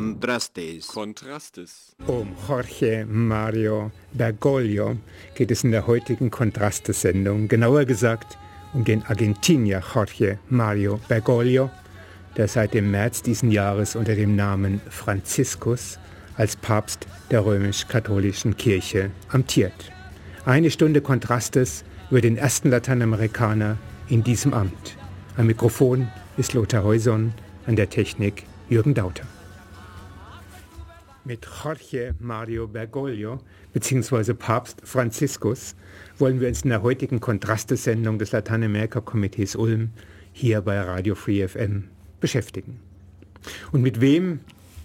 Contrastes. Contrastes. Um Jorge Mario Bergoglio geht es in der heutigen Kontraste-Sendung, genauer gesagt um den Argentinier Jorge Mario Bergoglio, der seit dem März diesen Jahres unter dem Namen Franziskus als Papst der römisch-katholischen Kirche amtiert. Eine Stunde Kontrastes über den ersten Lateinamerikaner in diesem Amt. Am Mikrofon ist Lothar Heuson, an der Technik Jürgen Dauter. Mit Jorge Mario Bergoglio bzw. Papst Franziskus wollen wir uns in der heutigen Kontrastesendung des Lateinamerika-Komitees Ulm hier bei Radio Free FM beschäftigen. Und mit wem,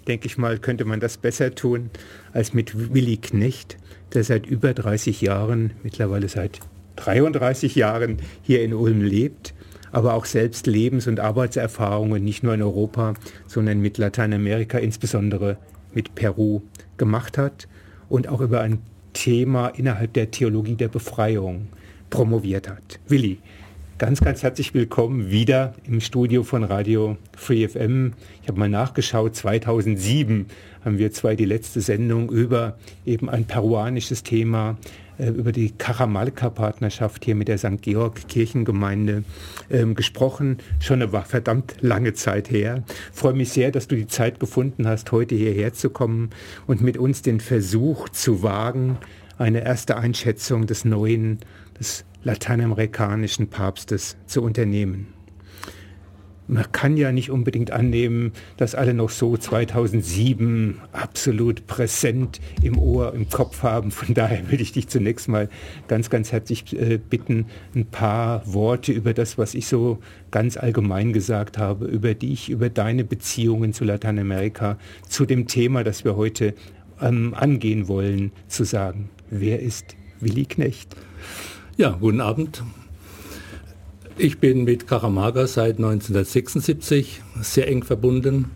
denke ich mal, könnte man das besser tun als mit Willi Knecht, der seit über 30 Jahren, mittlerweile seit 33 Jahren hier in Ulm lebt, aber auch selbst Lebens- und Arbeitserfahrungen nicht nur in Europa, sondern mit Lateinamerika, insbesondere mit Peru, gemacht hat und auch über ein Thema innerhalb der Theologie der Befreiung promoviert hat. Willi, ganz, ganz herzlich willkommen wieder im Studio von Radio Free FM. Ich habe mal nachgeschaut, 2007 haben wir zwei die letzte Sendung über eben ein peruanisches Thema über die Karamalka-Partnerschaft hier mit der St. Georg-Kirchengemeinde ähm, gesprochen. Schon eine verdammt lange Zeit her. Freue mich sehr, dass du die Zeit gefunden hast, heute hierher zu kommen und mit uns den Versuch zu wagen, eine erste Einschätzung des neuen, des lateinamerikanischen Papstes zu unternehmen man kann ja nicht unbedingt annehmen, dass alle noch so 2007 absolut präsent im Ohr, im Kopf haben. Von daher will ich dich zunächst mal ganz, ganz herzlich äh, bitten, ein paar Worte über das, was ich so ganz allgemein gesagt habe, über dich, über deine Beziehungen zu Lateinamerika, zu dem Thema, das wir heute ähm, angehen wollen, zu sagen. Wer ist Willi Knecht? Ja, guten Abend. Ich bin mit Karamaga seit 1976 sehr eng verbunden.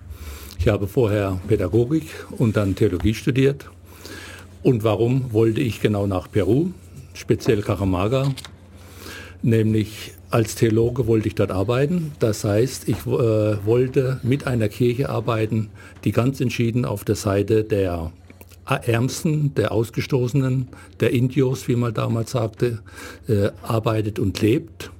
Ich habe vorher Pädagogik und dann Theologie studiert. Und warum wollte ich genau nach Peru, speziell Karamaga? Nämlich als Theologe wollte ich dort arbeiten. Das heißt, ich äh, wollte mit einer Kirche arbeiten, die ganz entschieden auf der Seite der Ärmsten, der Ausgestoßenen, der Indios, wie man damals sagte, äh, arbeitet und lebt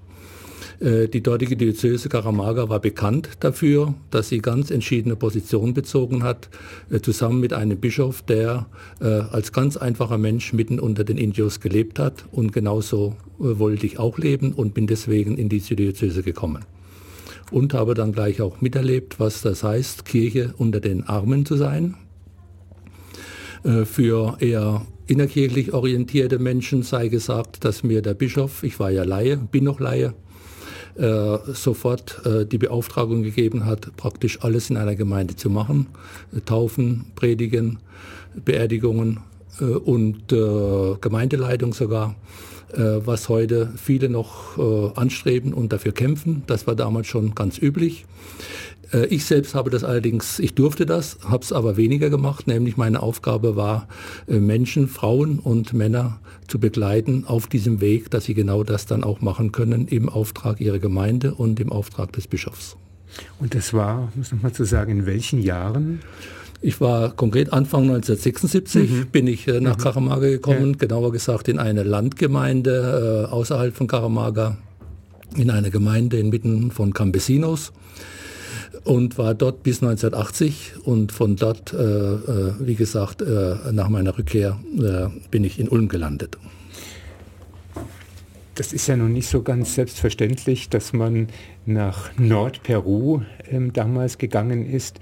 die dortige Diözese Karamaga war bekannt dafür, dass sie ganz entschiedene Positionen bezogen hat, äh, zusammen mit einem Bischof, der äh, als ganz einfacher Mensch mitten unter den Indios gelebt hat. Und genauso wollte ich auch leben und bin deswegen in diese Diözese gekommen. Und habe dann gleich auch miterlebt, was das heißt, Kirche unter den Armen zu sein. Für eher innerkirchlich orientierte Menschen sei gesagt, dass mir der Bischof, ich war ja Laie, bin noch Laie, äh, sofort äh, die Beauftragung gegeben hat, praktisch alles in einer Gemeinde zu machen. Äh, Taufen, Predigen, Beerdigungen äh, und äh, Gemeindeleitung sogar, äh, was heute viele noch anstreben und dafür kämpfen. Das war damals schon ganz üblich. Äh, ich selbst habe das allerdings, ich durfte das, habe es aber weniger gemacht, nämlich meine Aufgabe war, äh, Menschen, Frauen und Männer zu begleiten auf diesem Weg, dass sie genau das dann auch machen können im Auftrag ihrer Gemeinde und im Auftrag des Bischofs. Und das war, muss noch mal zu sagen, in welchen Jahren? Ich war konkret Anfang 1976, mhm. bin ich äh, nach mhm. Karamaga gekommen, ja. genauer gesagt in eine Landgemeinde äh, außerhalb von Karamaga, in eine Gemeinde inmitten von Campesinos und war dort bis 1980 und von dort, äh, äh, wie gesagt, äh, nach meiner Rückkehr bin ich in Ulm gelandet. Das ist ja noch nicht so ganz selbstverständlich, dass man nach Nordperu ähm, damals gegangen ist.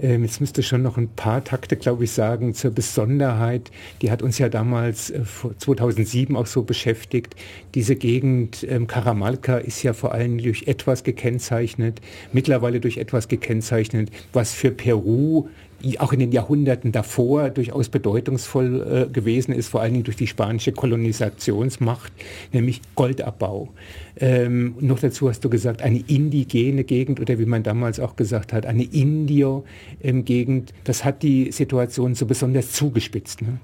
Ähm, jetzt müsste schon noch ein paar Takte, glaube ich, sagen zur Besonderheit. Die hat uns ja damals äh, 2007 auch so beschäftigt. Diese Gegend ähm, Karamalka ist ja vor allem durch etwas gekennzeichnet, mittlerweile durch etwas gekennzeichnet, was für Peru auch in den Jahrhunderten davor durchaus bedeutungsvoll äh, gewesen ist, vor allen Dingen durch die spanische Kolonisationsmacht, nämlich Goldabbau. Ähm, noch dazu hast du gesagt, eine indigene Gegend oder wie man damals auch gesagt hat, eine Indio-Gegend. das hat die Situation so besonders zugespitzt. Ne?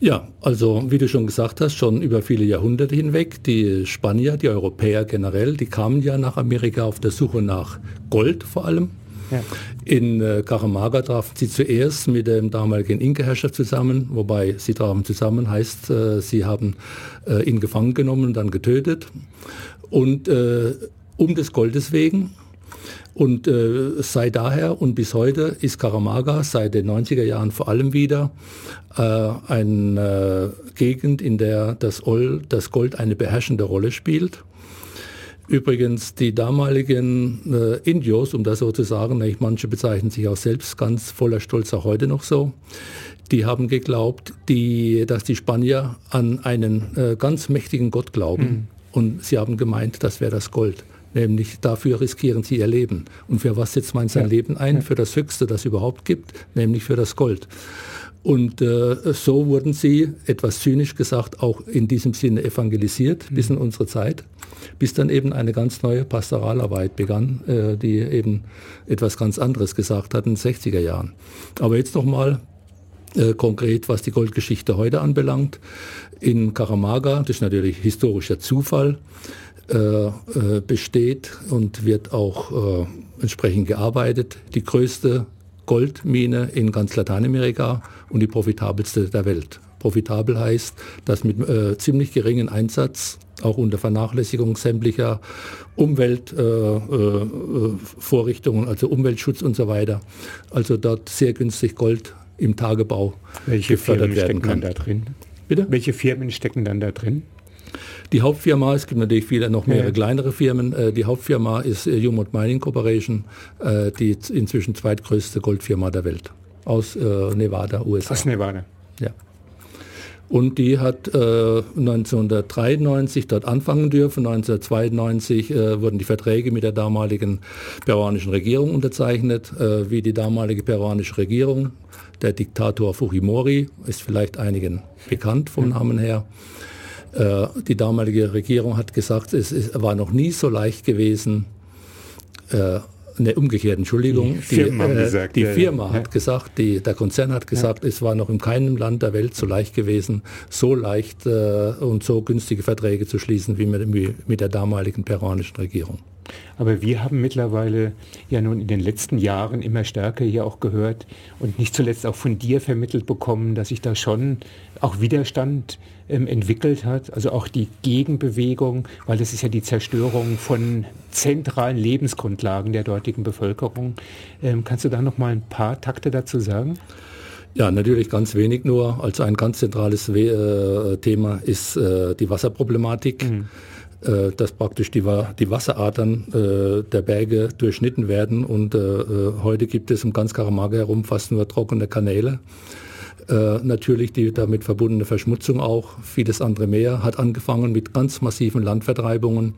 Ja, also wie du schon gesagt hast, schon über viele Jahrhunderte hinweg, die Spanier, die Europäer generell, die kamen ja nach Amerika auf der Suche nach Gold vor allem In äh, Karamaga trafen sie zuerst mit dem damaligen Inka-Herrscher zusammen, wobei sie trafen zusammen heißt, äh, sie haben äh, ihn gefangen genommen und dann getötet. Und äh, um des Goldes wegen und äh, sei daher und bis heute ist Karamaga seit den 90er Jahren vor allem wieder äh, eine äh, Gegend, in der das, Ol, das Gold eine beherrschende Rolle spielt. Übrigens, die damaligen äh, Indios, um das so zu sagen, manche bezeichnen sich auch selbst ganz voller Stolz auch heute noch so, die haben geglaubt, die, dass die Spanier an einen äh, ganz mächtigen Gott glauben. Mhm. Und sie haben gemeint, das wäre das Gold. Nämlich dafür riskieren sie ihr Leben. Und für was setzt man sein ja. Leben ein? Für das Höchste, das es überhaupt gibt, nämlich für das Gold. Und äh, so wurden sie, etwas zynisch gesagt, auch in diesem Sinne evangelisiert mhm. bis in unsere Zeit, bis dann eben eine ganz neue Pastoralarbeit begann, äh, die eben etwas ganz anderes gesagt hat in den 60er Jahren. Aber jetzt nochmal äh, konkret, was die Goldgeschichte heute anbelangt. In Karamaga, das ist natürlich historischer Zufall, äh, äh, besteht und wird auch äh, entsprechend gearbeitet. Die größte Goldmine in ganz Lateinamerika und die profitabelste der Welt. Profitabel heißt, dass mit äh, ziemlich geringen Einsatz, auch unter Vernachlässigung sämtlicher Umweltvorrichtungen, äh, also Umweltschutz und so weiter, also dort sehr günstig Gold im Tagebau Welche gefördert Firmen werden kann. da drin? Bitte? Welche Firmen stecken dann da drin? Die Hauptfirma, es gibt natürlich viele noch mehrere ja. kleinere Firmen, äh, die Hauptfirma ist äh, Humot Mining Corporation, äh, die inzwischen zweitgrößte Goldfirma der Welt aus Nevada, USA. Aus Nevada. Ja. Und die hat äh, 1993 dort anfangen dürfen. 1992 äh, wurden die Verträge mit der damaligen peruanischen Regierung unterzeichnet, äh, wie die damalige peruanische Regierung. Der Diktator Fujimori ist vielleicht einigen bekannt vom Namen her. Äh, die damalige Regierung hat gesagt, es, war noch nie so leicht gewesen, äh, ne, umgekehrt, Entschuldigung. Die Firma, die, äh, gesagt, die Firma ja. hat gesagt, die, der Konzern hat gesagt, ja. es war noch in keinem Land der Welt so leicht gewesen, so leicht äh, und so günstige Verträge zu schließen wie mit, wie mit der damaligen peruanischen Regierung. Aber wir haben mittlerweile ja nun in den letzten Jahren immer stärker hier auch gehört und nicht zuletzt auch von dir vermittelt bekommen, dass sich da schon auch Widerstand ähm, entwickelt hat, also auch die Gegenbewegung, weil das ist ja die Zerstörung von zentralen Lebensgrundlagen der dortigen Bevölkerung. Ähm, kannst du da noch mal ein paar Takte dazu sagen? Ja, natürlich ganz wenig nur. Also ein ganz zentrales äh, Thema ist äh, die Wasserproblematik. Mhm äh, dass praktisch die, die Wasseradern äh, der Berge durchschnitten werden. Und äh, äh, heute gibt es um ganz Karamaga herum fast nur trockene Kanäle. Äh, natürlich die damit verbundene Verschmutzung auch, vieles andere mehr, hat angefangen mit ganz massiven Landvertreibungen.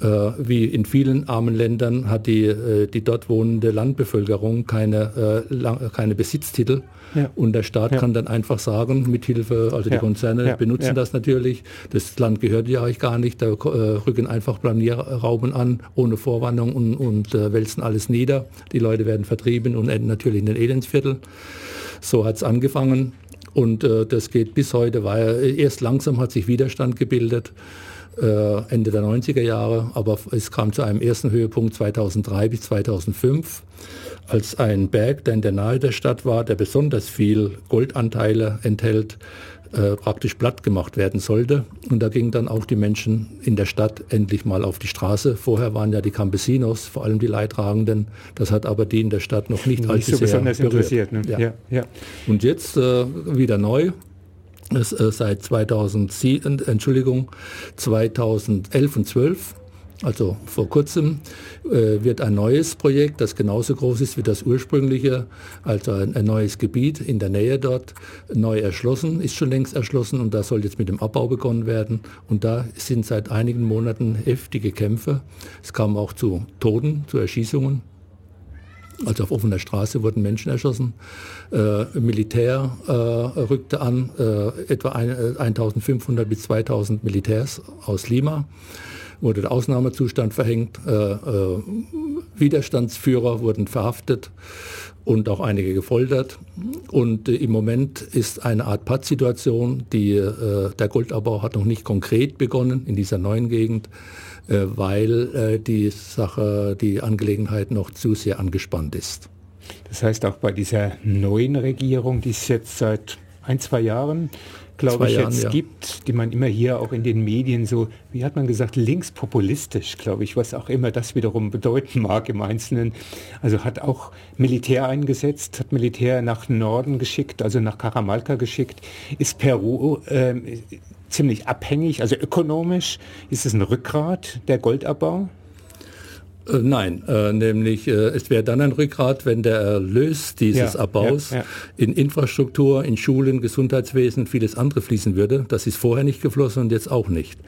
Äh, wie in vielen armen Ländern hat die, äh, die dort wohnende Landbevölkerung keine, äh, keine Besitztitel. Ja. Und der Staat ja. kann dann einfach sagen, mithilfe, also die ja. Konzerne benutzen das natürlich, das Land gehört ja euch gar nicht, da rücken einfach Planierrauben an, ohne Vorwarnung und, und äh, wälzen alles nieder. Die Leute werden vertrieben und enden natürlich in den Elendsviertel. So hat es angefangen und äh, das geht bis heute weiter. Erst langsam hat sich Widerstand gebildet. Äh, Ende der 90er Jahre, aber es kam zu einem ersten Höhepunkt 2003 bis 2005, als ein Berg, der in der Nähe der Stadt war, der besonders viel Goldanteile enthält, äh, praktisch platt gemacht werden sollte. Und da gingen dann auch die Menschen in der Stadt endlich mal auf die Straße. Vorher waren ja die Campesinos, vor allem die Leidtragenden. Das hat aber die in der Stadt noch nicht, nicht allzu so sehr besonders berührt. interessiert. Ne? Ja. Ja, ja. Und jetzt äh, wieder neu das, äh, seit 2007, Entschuldigung, 2011 und 12 also vor kurzem äh, wird ein neues Projekt, das genauso groß ist wie das ursprüngliche, also ein, neues Gebiet in der Nähe dort, neu erschlossen, ist schon längst erschlossen und da soll jetzt mit dem Abbau begonnen werden. Und da sind seit einigen Monaten heftige Kämpfe. Es kam auch zu Toten, zu Erschießungen. Also auf offener Straße wurden Menschen erschossen. Äh, Militär äh, rückte an, äh, etwa ein, 1500 äh, bis 2000 Militärs aus Lima. Wurde der Ausnahmezustand verhängt. Widerstandsführer wurden verhaftet und auch einige gefoltert. Und äh, im Moment ist eine Art Pattsituation. äh, der Goldabbau hat noch nicht konkret begonnen in dieser neuen Gegend, äh, weil äh, die Sache, die Angelegenheit noch zu sehr angespannt ist. Das heißt auch bei dieser neuen Regierung, die es jetzt seit ein, zwei Jahren glaube ich, Jahren, jetzt ja. gibt, die man immer hier auch in den Medien so, wie hat man gesagt, linkspopulistisch, glaube ich, was auch immer das wiederum bedeuten mag im Einzelnen. Also hat auch Militär eingesetzt, hat Militär nach Norden geschickt, also nach Karamalka geschickt, ist Peru äh, ziemlich abhängig, also ökonomisch ist es ein Rückgrat, der Goldabbau. Äh, nein, äh, nämlich äh, es wäre dann ein Rückgrat, wenn der Erlös dieses ja, Abbaus ja, ja. in Infrastruktur, in Schulen, Gesundheitswesen, vieles andere fließen würde. Das ist vorher nicht geflossen und jetzt auch nicht.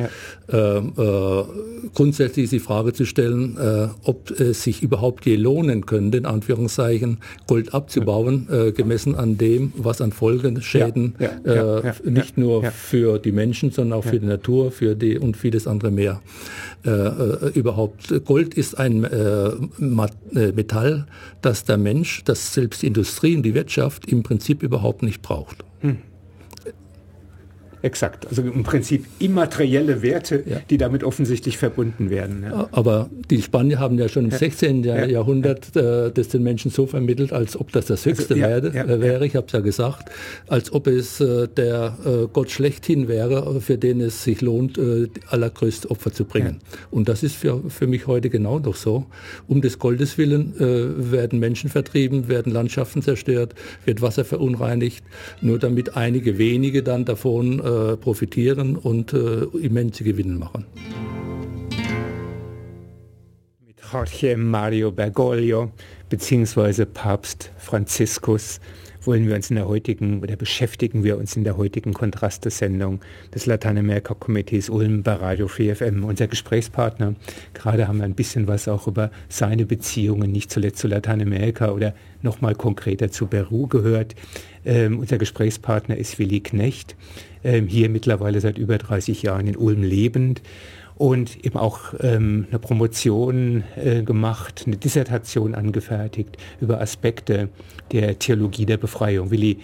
Ähm, äh, grundsätzlich ist die Frage zu stellen, äh, ob es sich überhaupt je lohnen könnte, in Anführungszeichen, Gold abzubauen, äh, gemessen an dem, was an Folgenschäden nicht nur für die Menschen, sondern auch für die Natur, für die und vieles andere mehr überhaupt. Gold ist ein ein äh, äh, Metall, das der Mensch, das selbst die Industrie und die Wirtschaft im Prinzip überhaupt nicht braucht. Hm. Exakt, also im Prinzip immaterielle Werte, ja. die damit offensichtlich verbunden werden. Ja. Aber die Spanier haben ja schon im ja. 16. Jahrhundert äh, das den Menschen so vermittelt, als ob das das Höchste also, werde, äh, wäre, ich habe es ja gesagt, als ob es äh, der äh, Gott schlechthin wäre, für den es sich lohnt, äh, allergrößte Opfer zu bringen. Und das ist für, für mich heute genau noch so. Um des Goldes willen äh, werden Menschen vertrieben, werden Landschaften zerstört, wird Wasser verunreinigt, nur damit einige wenige dann davon äh, profitieren und äh, immense Gewinne machen. Mit Jorge Mario Bergoglio bzw. Papst Franziskus wollen wir uns in der heutigen oder beschäftigen wir uns in der heutigen Kontraste-Sendung des Lateinamerika-Komitees Ulm bei Radio Free FM. Unser Gesprächspartner, gerade haben wir ein bisschen was auch über seine Beziehungen, nicht zuletzt zu Lateinamerika oder nochmal konkreter zu Peru gehört. Ähm, unser Gesprächspartner ist Willi Knecht, ähm, hier mittlerweile seit über 30 Jahren in Ulm lebend und eben auch ähm, eine Promotion äh, gemacht, eine Dissertation angefertigt über Aspekte der Theologie der Befreiung. Willi,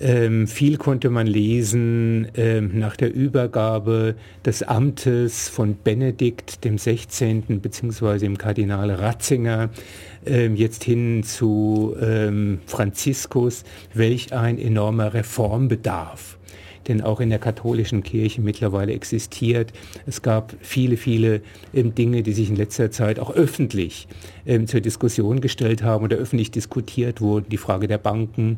ähm, viel konnte man lesen ähm, nach der Übergabe des Amtes von Benedikt dem 16. beziehungsweise dem Kardinal Ratzinger ähm, jetzt hin zu ähm, Franziskus, welch ein enormer Reformbedarf denn auch in der katholischen Kirche mittlerweile existiert. Es gab viele, viele ähm, Dinge, die sich in letzter Zeit auch öffentlich ähm, zur Diskussion gestellt haben oder öffentlich diskutiert wurden. Die Frage der Banken,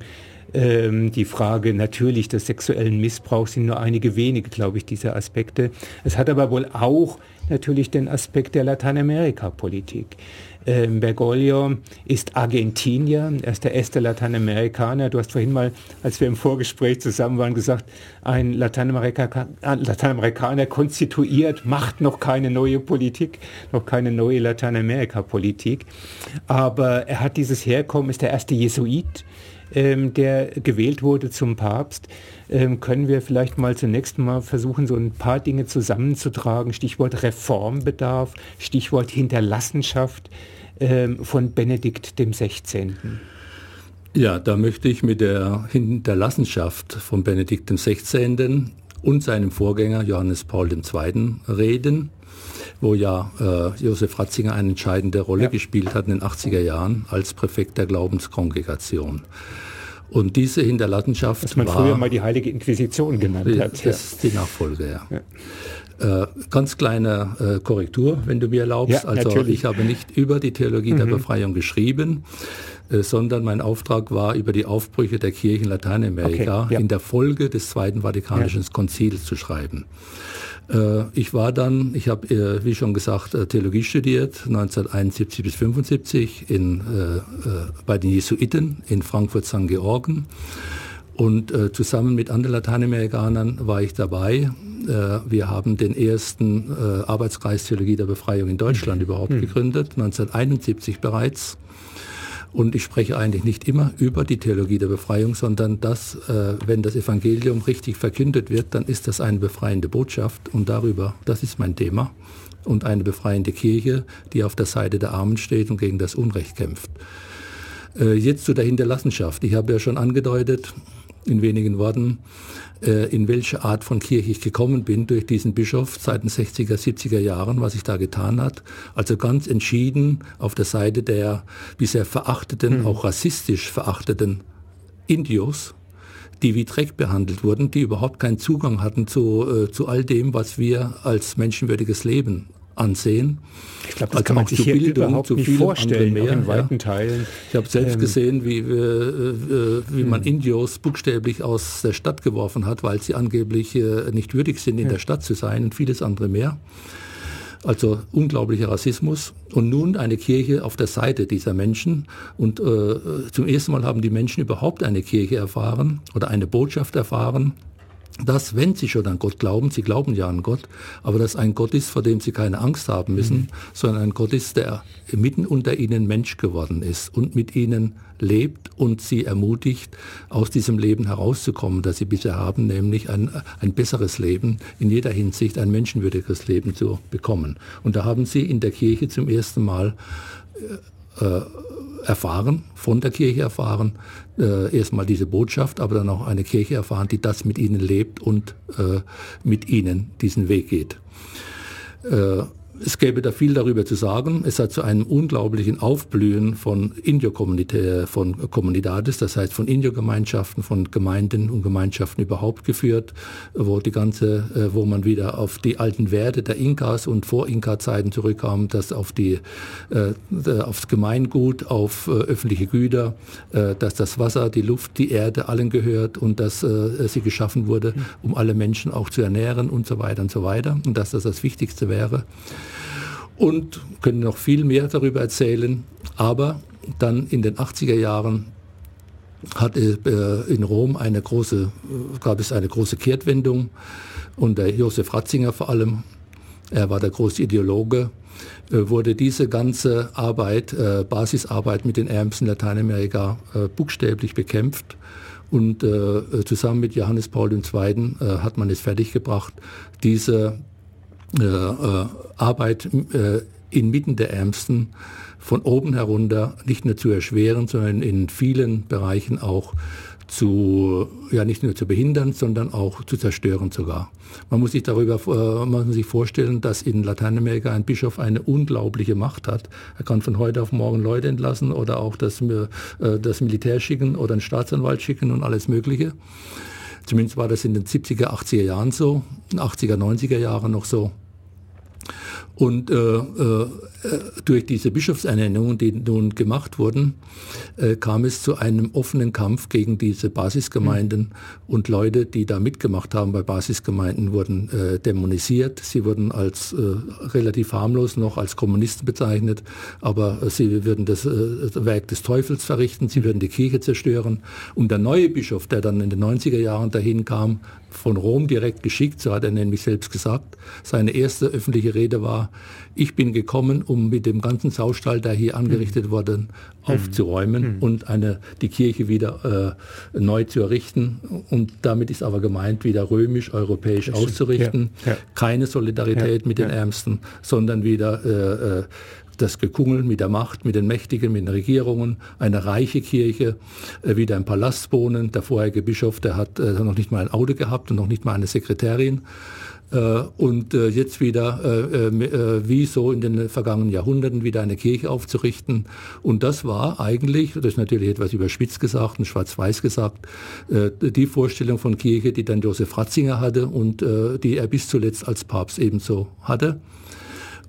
ähm, die Frage natürlich des sexuellen Missbrauchs sind nur einige wenige, glaube ich, dieser Aspekte. Es hat aber wohl auch natürlich den Aspekt der Lateinamerika-Politik. Ähm, Bergoglio ist Argentinier, er ist der erste Lateinamerikaner. Du hast vorhin mal, als wir im Vorgespräch zusammen waren, gesagt, ein Lateinamerika Lateinamerikaner konstituiert, macht noch keine neue Politik, noch keine neue Lateinamerika-Politik. Aber er hat dieses Herkommen, ist der erste Jesuit, ähm, der gewählt wurde zum Papst, ähm, können wir vielleicht mal zunächst mal versuchen, so ein paar Dinge zusammenzutragen. Stichwort Reformbedarf, Stichwort Hinterlassenschaft ähm, von Benedikt dem 16. Ja, da möchte ich mit der Hinterlassenschaft von Benedikt dem 16. und seinem Vorgänger Johannes Paul II. reden wo ja äh, Josef Ratzinger eine entscheidende Rolle ja. gespielt hat in den 80er Jahren als Präfekt der Glaubenskongregation. Und diese Hinterlassenschaft Was man war, früher mal die Heilige Inquisition genannt hat. Das ja. ist die Nachfolge, ja. ja. Äh, ganz kleine äh, Korrektur, wenn du mir erlaubst. also natürlich. ich habe nicht über die Theologie mhm. der Befreiung geschrieben, äh, sondern mein Auftrag war, über die Aufbrüche der Kirche in Lateinamerika okay, ja. in der Folge des Zweiten Vatikanischen Konzils zu schreiben. Äh, ich war dann, ich habe, äh, wie schon gesagt, äh, Theologie studiert, 1971 bis 75 in, bei den Jesuiten in Frankfurt St. Georgen. Und zusammen mit anderen Lateinamerikanern war ich dabei. Wir haben den ersten Arbeitskreis Theologie der Befreiung in Deutschland mhm. überhaupt mhm. gegründet, 1971 bereits. Und ich spreche eigentlich nicht immer über die Theologie der Befreiung, sondern dass, äh, wenn das Evangelium richtig verkündet wird, dann ist das eine befreiende Botschaft und darüber, das ist mein Thema. Und eine befreiende Kirche, die auf der Seite der Armen steht und gegen das Unrecht kämpft. Äh, jetzt zu der Hinterlassenschaft. Ich habe ja schon angedeutet, in wenigen Worten, in welche Art von Kirche ich gekommen bin durch diesen Bischof seit den 60er, 70er Jahren, was sich da getan hat. Also ganz entschieden auf der Seite der bisher verachteten, mhm. auch rassistisch verachteten Indios, die wie Dreck behandelt wurden, die überhaupt keinen Zugang hatten zu, äh, zu all dem, was wir als menschenwürdiges Leben ansehen. Ich glaube, das also kann man sich hier Bildung, überhaupt nicht vorstellen, mehr, in weiten ja. Teilen. Ich habe selbst ähm, gesehen, wie, äh, äh, wie man hm. Indios buchstäblich aus der Stadt geworfen hat, weil sie angeblich äh, nicht würdig sind, in ja. der Stadt zu sein und vieles andere mehr. Also unglaublicher Rassismus. Und nun eine Kirche auf der Seite dieser Menschen. Und äh, zum ersten Mal haben die Menschen überhaupt eine Kirche erfahren oder eine Botschaft erfahren, dass, wenn sie schon an Gott glauben, sie glauben ja an Gott, aber dass ein Gott ist, vor dem sie keine Angst haben müssen, mhm. sondern ein Gott ist, der mitten unter ihnen Mensch geworden ist und mit ihnen lebt und sie ermutigt, aus diesem Leben herauszukommen, das sie bisher haben, nämlich ein, ein besseres Leben, in jeder Hinsicht ein menschenwürdiges Leben zu bekommen. Und da haben sie in der Kirche zum ersten Mal äh, äh erfahren, von der Kirche erfahren, äh, erstmal diese Botschaft, aber dann auch eine Kirche erfahren, die das mit ihnen lebt und äh, mit ihnen diesen Weg geht. Äh, es gäbe da viel darüber zu sagen. Es hat zu einem unglaublichen Aufblühen von Indio-Kommunität, von Comunidades, das heißt von Indio-Gemeinschaften, von Gemeinden und Gemeinschaften überhaupt geführt, wo die ganze, äh, wo man wieder auf die alten Werte der Inkas und Vor-Inka-Zeiten zurückkam, dass auf die, äh, aufs Gemeingut, auf äh, öffentliche Güter, dass das Wasser, die Luft, die Erde allen gehört und dass sie geschaffen wurde, um alle Menschen auch zu ernähren und so weiter und so weiter und dass das das Wichtigste wäre und können noch viel mehr darüber erzählen. Aber dann in den 80er Jahren hat äh, in Rom eine große, gab es eine große Kehrtwendung unter Josef Ratzinger vor allem. Er war der große Ideologe äh, wurde diese ganze Arbeit, äh, Basisarbeit mit den Ärmsten Lateinamerika buchstäblich bekämpft. Und zusammen mit Johannes Paul II. hat man es fertiggebracht, diese äh, äh, Arbeit äh, inmitten der Ärmsten von oben herunter nicht nur zu erschweren, sondern in vielen Bereichen auch zu, ja nicht nur zu behindern, sondern auch zu zerstören sogar. Man muss sich darüber äh, man muss sich vorstellen, dass in Lateinamerika ein Bischof eine unglaubliche Macht hat. Er kann von heute auf morgen Leute entlassen oder auch das, äh, das Militär schicken oder einen Staatsanwalt schicken und alles Mögliche. Zumindest war das in den 70er, 80er Jahren so, 80er, 90er Jahren noch so. Und äh, äh, durch diese Bischofsernennungen, die nun gemacht wurden, äh, kam es zu einem offenen Kampf gegen diese Basisgemeinden. Mhm. Und Leute, die da mitgemacht haben bei Basisgemeinden, wurden äh, dämonisiert. Sie wurden als äh, relativ harmlos noch als Kommunisten bezeichnet, aber sie würden das äh, Werk des Teufels verrichten, sie würden die Kirche zerstören. Und der neue Bischof, der dann in den 90er Jahren dahin kam, von Rom direkt geschickt, so hat er nämlich selbst gesagt. Seine erste öffentliche Rede war, ich bin gekommen, um mit dem ganzen Saustall, der hier angerichtet mhm. wurde, aufzuräumen mhm. und eine, die Kirche wieder äh, neu zu errichten. Und damit ist aber gemeint, wieder römisch, europäisch auszurichten. Ja, ja. Keine Solidarität ja, mit den Ärmsten, sondern wieder äh, äh das Gekungel mit der Macht, mit den Mächtigen, mit den Regierungen, eine reiche Kirche, äh, wieder im Palast wohnen. Der vorherige Bischof, der hat äh, noch nicht mal ein Auto gehabt und noch nicht mal eine Sekretärin. Äh, und äh, jetzt wieder, äh, äh, wie so in den vergangenen Jahrhunderten, wieder eine Kirche aufzurichten. Und das war eigentlich, das ist natürlich etwas überspitzt gesagt und schwarz-weiß gesagt, die Vorstellung von Kirche, die dann Josef Ratzinger hatte und die er bis zuletzt als Papst ebenso hatte.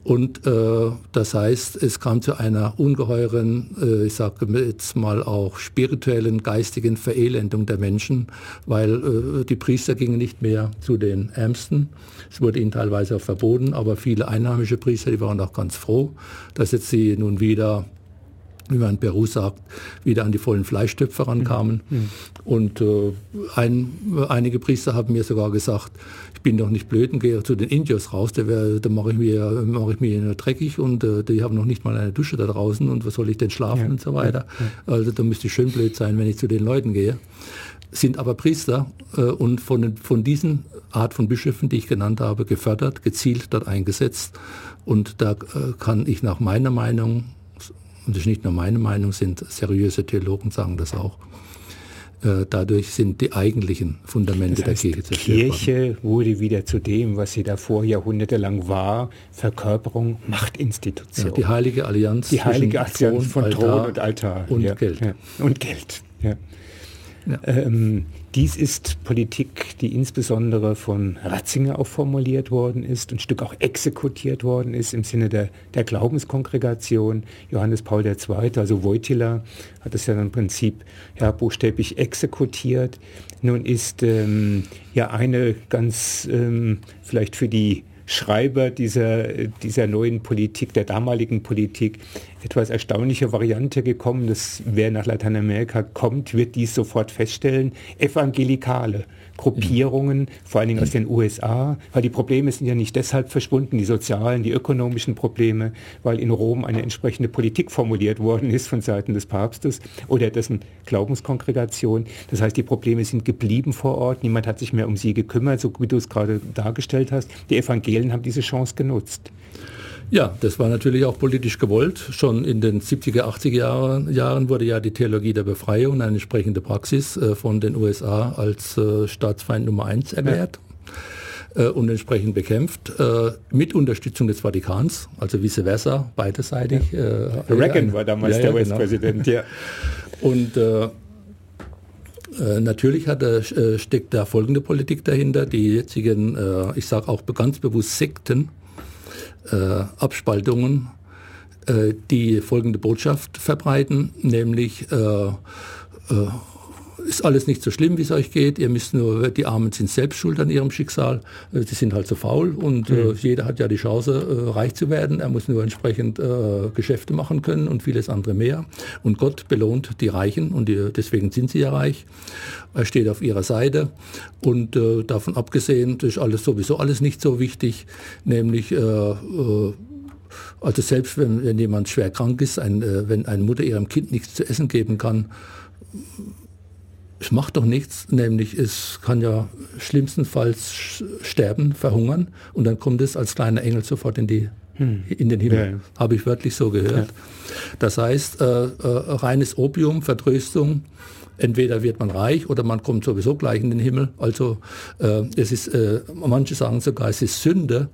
Und äh, das heißt, es kam zu einer ungeheuren, äh, ich sage jetzt mal auch spirituellen, geistigen Verelendung der Menschen, weil äh, die Priester gingen nicht mehr zu den Ärmsten. Es wurde ihnen teilweise auch verboten, aber viele einheimische Priester, die waren auch ganz froh, dass jetzt sie nun wieder wie man in Peru sagt, wieder an die vollen Fleischtöpfe rankamen. Mhm. Und äh, ein, einige Priester haben mir sogar gesagt, ich bin doch nicht blöd und gehe zu den Indios raus, da, da mache ich mir, mach ich mir dreckig und äh, die haben noch nicht mal eine Dusche da draußen und was soll ich denn schlafen ja. und so weiter. Ja. Also da müsste ich schön blöd sein, wenn ich zu den Leuten gehe. Sind aber Priester äh, und von, von diesen Art von Bischöfen, die ich genannt habe, gefördert, gezielt dort eingesetzt. Und da äh, kann ich nach meiner Meinung und das ist nicht nur meine Meinung, sind seriöse Theologen sagen das auch. Äh, dadurch sind die eigentlichen Fundamente das heißt, der Kirche zerstört Kirche worden. wurde wieder zu dem, was sie davor jahrhundertelang war, Verkörperung, Machtinstitution. Ja, die heilige Allianz, die heilige Allianz von Thron und Altar. Und ja, Geld. Ja. Und Geld. Ja. Ähm, dies ist Politik, die insbesondere von Ratzinger auch formuliert worden ist, ein Stück auch exekutiert worden ist im Sinne der, der Glaubenskongregation. Johannes Paul II., also Wojtyla, hat es ja im Prinzip ja, buchstäblich exekutiert. Nun ist ähm, ja eine ganz ähm, vielleicht für die Schreiber dieser, dieser neuen Politik, der damaligen Politik, etwas erstaunliche Variante gekommen. Dass wer nach Lateinamerika kommt, wird dies sofort feststellen. Evangelikale. Gruppierungen, vor allen Dingen aus den USA, weil die Probleme sind ja nicht deshalb verschwunden, die sozialen, die ökonomischen Probleme, weil in Rom eine entsprechende Politik formuliert worden ist von Seiten des Papstes oder dessen Glaubenskongregation. Das heißt, die Probleme sind geblieben vor Ort, niemand hat sich mehr um sie gekümmert, so wie du es gerade dargestellt hast. Die Evangelien haben diese Chance genutzt. Ja, das war natürlich auch politisch gewollt. Schon in den 70er, 80er Jahren, Jahren wurde ja die Theologie der Befreiung, eine entsprechende Praxis äh, von den USA als äh, Staatsfeind Nummer eins erklärt. Ja. Äh, und entsprechend bekämpft, äh, mit Unterstützung des Vatikans, also vice versa, beiderseitig. Ja. Äh, Reagan war damals ja, der genau. US-Präsident, ja. Und Natürlich hat er, steckt da folgende Politik dahinter. Die jetzigen, ich sage auch ganz bewusst Sekten, äh, Abspaltungen, äh, die folgende Botschaft verbreiten, nämlich äh, äh, ist alles nicht so schlimm, wie es euch geht. Ihr müsst nur, die Armen sind selbst schuld an ihrem Schicksal. Äh, sie sind halt so faul und äh, mhm. äh, jeder hat ja die Chance, äh, reich zu werden. Er muss nur entsprechend äh, Geschäfte machen können und vieles andere mehr. Und Gott belohnt die Reichen und die, deswegen sind sie ja reich. Er steht auf ihrer Seite und äh, davon abgesehen ist alles sowieso alles nicht so wichtig, nämlich also selbst wenn, wenn jemand schwer krank ist, ein, wenn eine Mutter ihrem Kind nichts zu essen geben kann, es macht doch nichts, nämlich es kann ja schlimmstenfalls sterben, verhungern und dann kommt es als kleiner Engel sofort in, die, hm. in den Himmel. Ja, ja. Habe ich wörtlich so gehört. Ja. Das heißt, äh, äh, reines Opium, Vertröstung, entweder wird man reich oder man kommt sowieso gleich in den Himmel. Also äh, es ist, äh, manche sagen sogar, es ist Sünde,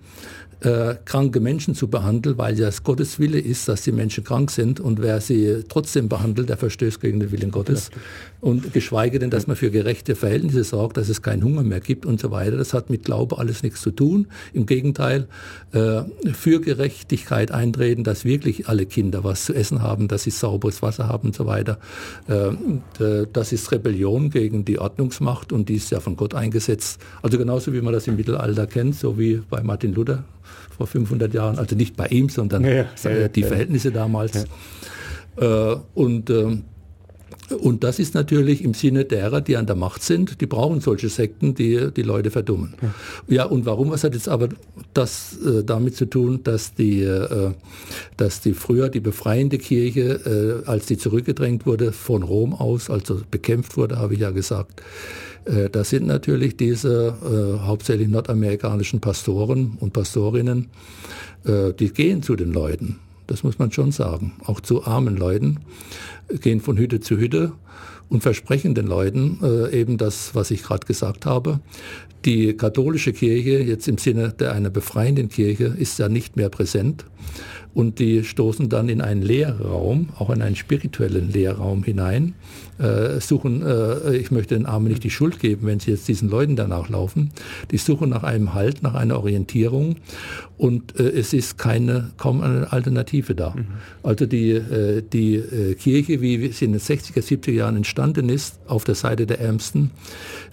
äh, kranke Menschen zu behandeln, weil ja es Gottes Wille ist, dass die Menschen krank sind und wer sie trotzdem behandelt, der verstößt gegen den Willen Gottes. Und geschweige denn, dass man für gerechte Verhältnisse sorgt, dass es keinen Hunger mehr gibt und so weiter. Das hat mit Glaube alles nichts zu tun. Im Gegenteil, äh, für Gerechtigkeit eintreten, dass wirklich alle Kinder was zu essen haben, dass sie sauberes Wasser haben und so weiter. Äh, äh, das ist Rebellion gegen die Ordnungsmacht und die ist ja von Gott eingesetzt. Also genauso wie man das im Mittelalter kennt, so wie bei Martin Luther vor 500 Jahren, also nicht bei ihm, sondern ja, ja, die Verhältnisse damals. Äh, und ähm, und das ist natürlich im Sinne derer, die an der Macht sind, die brauchen solche Sekten, die die Leute verdummen. Ja, ja und warum? Was hat jetzt aber das äh, damit zu tun, dass die, äh, dass die früher die befreiende Kirche, äh, als die zurückgedrängt wurde von Rom aus, also bekämpft wurde, habe ich ja gesagt, äh, das sind natürlich diese äh, hauptsächlich nordamerikanischen Pastoren und Pastorinnen, äh, die gehen zu den Leuten. Das muss man schon sagen. Auch zu armen Leuten gehen von Hütte zu Hütte und versprechen den Leuten äh, eben das, was ich gerade gesagt habe. Die katholische Kirche, jetzt im Sinne der einer befreienden Kirche, ist ja nicht mehr präsent und die stoßen dann in einen Leerraum, auch in einen spirituellen Leerraum hinein, äh, suchen, äh, ich möchte den Armen nicht die Schuld geben, wenn sie jetzt diesen Leuten danach laufen, die suchen nach einem Halt, nach einer Orientierung und äh, es ist keine, kaum eine Alternative da. Mhm. Also die, äh, die äh, Kirche, wie sie in den 60er, 70er Jahren entstanden ist, auf der Seite der Ärmsten,